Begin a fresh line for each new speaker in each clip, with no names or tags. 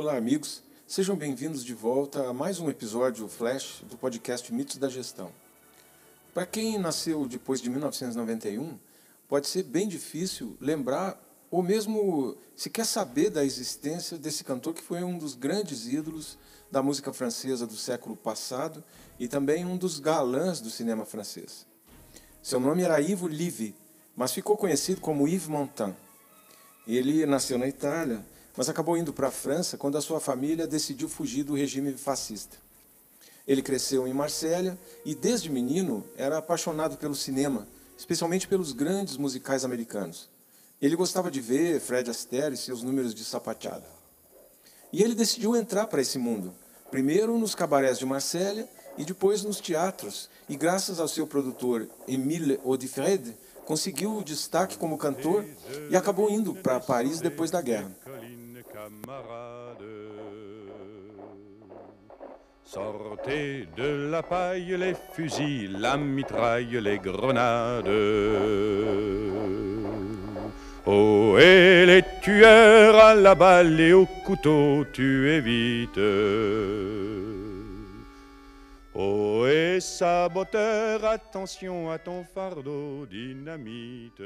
Olá, amigos. Sejam bem-vindos de volta a mais um episódio Flash do podcast Mitos da Gestão. Para quem nasceu depois de 1991, pode ser bem difícil lembrar ou mesmo se quer saber da existência desse cantor que foi um dos grandes ídolos da música francesa do século passado e também um dos galãs do cinema francês. Seu nome era Ivo Livy, mas ficou conhecido como Yves Montand. Ele nasceu na Itália, mas acabou indo para a França quando a sua família decidiu fugir do regime fascista. Ele cresceu em Marsella e, desde menino, era apaixonado pelo cinema, especialmente pelos grandes musicais americanos. Ele gostava de ver Fred Astaire e seus números de sapateada. E ele decidiu entrar para esse mundo, primeiro nos cabarés de Marsella e depois nos teatros, e graças ao seu produtor Emile Audifred, conseguiu o destaque como cantor e acabou indo para Paris depois da guerra.
Sortez de la paille les fusils, la mitraille, les grenades. Oh, et les tueurs à la balle et au couteau, tu évites. Oh, et saboteur, attention à ton fardeau dynamite.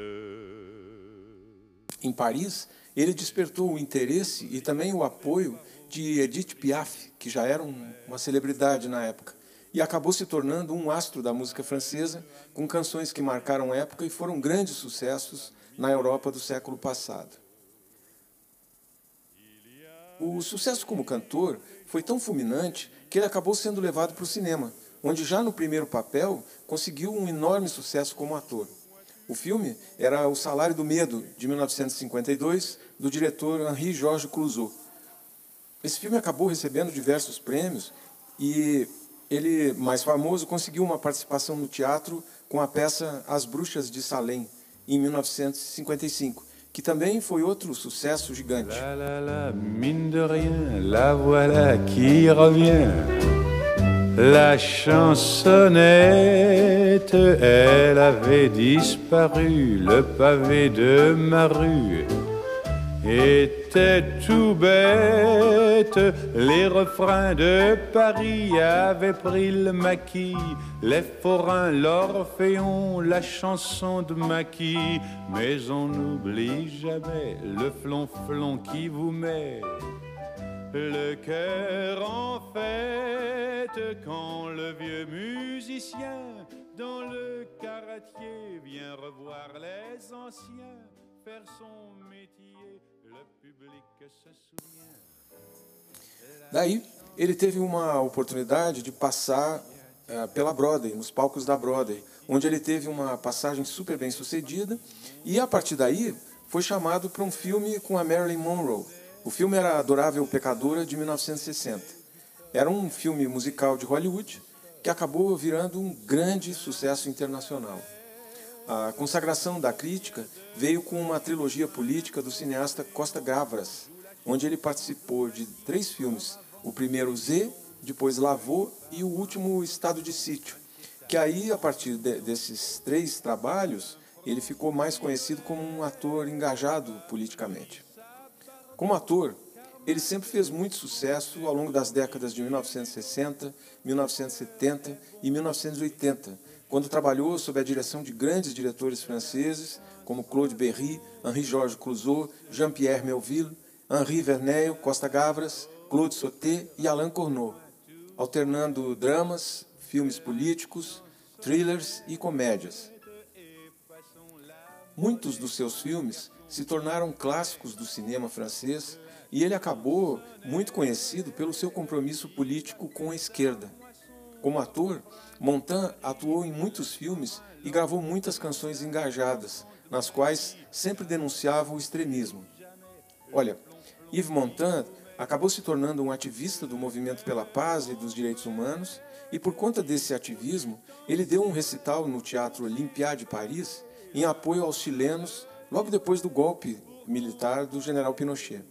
Em Paris, ele despertou o interesse e também o apoio de Edith Piaf, que já era um, uma celebridade na época, e acabou se tornando um astro da música francesa, com canções que marcaram época e foram grandes sucessos na Europa do século passado. O sucesso como cantor foi tão fulminante que ele acabou sendo levado para o cinema, onde já no primeiro papel conseguiu um enorme sucesso como ator. O filme era O Salário do Medo, de 1952, do diretor Henri Georges Clouzot. Esse filme acabou recebendo diversos prêmios e ele, mais famoso, conseguiu uma participação no teatro com a peça As Bruxas de Salem, em 1955, que também foi outro sucesso gigante.
La, la, la, mine de rien, la voilà qui revient. La chansonnette, elle avait disparu, le pavé de ma rue était tout bête. Les refrains de Paris avaient pris le maquis, les forains, l'orphéon, la chanson de maquis. Mais on n'oublie jamais le flonflon qui vous met le cœur en fête quand le vieux musicien dans le caratier vient revoir les anciens faire son métier. Le public se souvient.
Daí, ele teve uma oportunidade de passar eh, pela Broadway, nos palcos da Broadway, onde ele teve uma passagem super bem sucedida, e a partir daí foi chamado para um filme com a Marilyn Monroe. O filme era Adorável Pecadora, de 1960. Era um filme musical de Hollywood que acabou virando um grande sucesso internacional. A consagração da crítica veio com uma trilogia política do cineasta Costa Gavras, onde ele participou de três filmes: o primeiro Z, depois Lavô e o último Estado de Sítio. Que aí, a partir de, desses três trabalhos, ele ficou mais conhecido como um ator engajado politicamente. Como ator, ele sempre fez muito sucesso ao longo das décadas de 1960, 1970 e 1980, quando trabalhou sob a direção de grandes diretores franceses como Claude Berry, Henri-Georges Clouzot, Jean-Pierre Melville, Henri Verneuil, Costa Gavras, Claude Sauté e Alain Corneau, alternando dramas, filmes políticos, thrillers e comédias. Muitos dos seus filmes se tornaram clássicos do cinema francês e ele acabou muito conhecido pelo seu compromisso político com a esquerda. Como ator, Montand atuou em muitos filmes e gravou muitas canções engajadas, nas quais sempre denunciava o extremismo. Olha, Yves Montand acabou se tornando um ativista do movimento pela paz e dos direitos humanos, e por conta desse ativismo, ele deu um recital no Teatro Olympia de Paris em apoio aos chilenos logo depois do golpe militar do general Pinochet.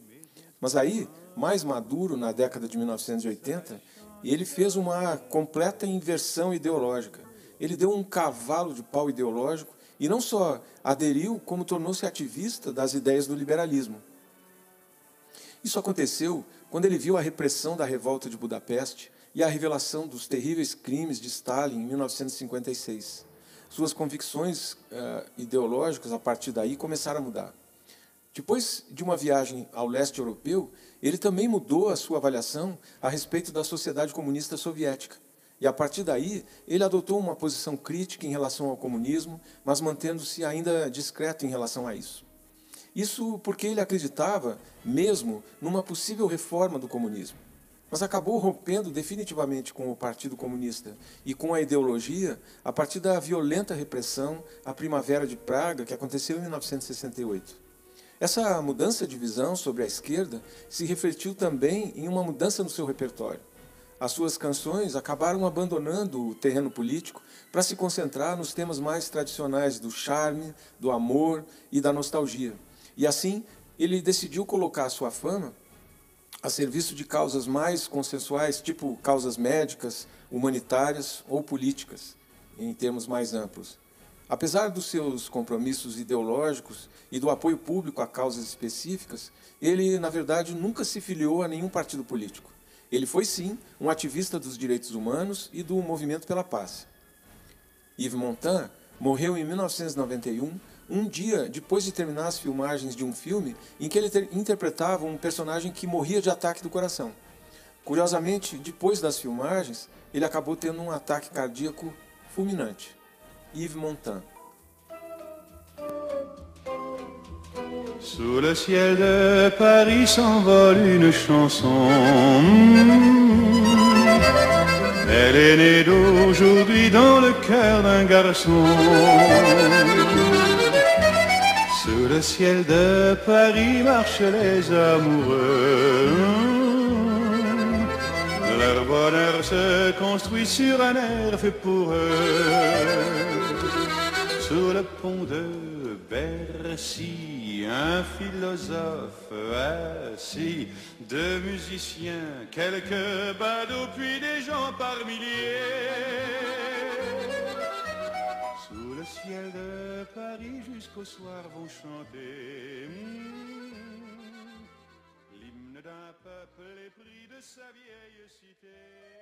Mas aí, mais maduro, na década de 1980, ele fez uma completa inversão ideológica. Ele deu um cavalo de pau ideológico e não só aderiu, como tornou-se ativista das ideias do liberalismo. Isso aconteceu quando ele viu a repressão da revolta de Budapeste e a revelação dos terríveis crimes de Stalin em 1956. Suas convicções uh, ideológicas, a partir daí, começaram a mudar. Depois de uma viagem ao leste europeu, ele também mudou a sua avaliação a respeito da sociedade comunista soviética. E a partir daí, ele adotou uma posição crítica em relação ao comunismo, mas mantendo-se ainda discreto em relação a isso. Isso porque ele acreditava mesmo numa possível reforma do comunismo mas acabou rompendo definitivamente com o Partido Comunista e com a ideologia a partir da violenta repressão à Primavera de Praga, que aconteceu em 1968. Essa mudança de visão sobre a esquerda se refletiu também em uma mudança no seu repertório. As suas canções acabaram abandonando o terreno político para se concentrar nos temas mais tradicionais do charme, do amor e da nostalgia. E assim, ele decidiu colocar sua fama a serviço de causas mais consensuais, tipo causas médicas, humanitárias ou políticas, em termos mais amplos. Apesar dos seus compromissos ideológicos e do apoio público a causas específicas, ele, na verdade, nunca se filiou a nenhum partido político. Ele foi, sim, um ativista dos direitos humanos e do movimento pela paz. Yves Montand morreu em 1991 um dia depois de terminar as filmagens de um filme em que ele interpretava um personagem que morria de ataque do coração. Curiosamente, depois das filmagens, ele acabou tendo um ataque cardíaco fulminante. Yves Montand.
Sous le ciel de Paris s'envole une chanson. Elle est née d'aujourd'hui dans le cœur d'un garçon. Le ciel de Paris marchent les amoureux. Leur bonheur se construit sur un air fait pour eux. Sous le pont de Bercy, un philosophe assis, deux musiciens, quelques badauds, puis des gens par milliers le ciel de Paris jusqu'au soir vont chanter hmm, l'hymne d'un peuple épris de sa vieille cité.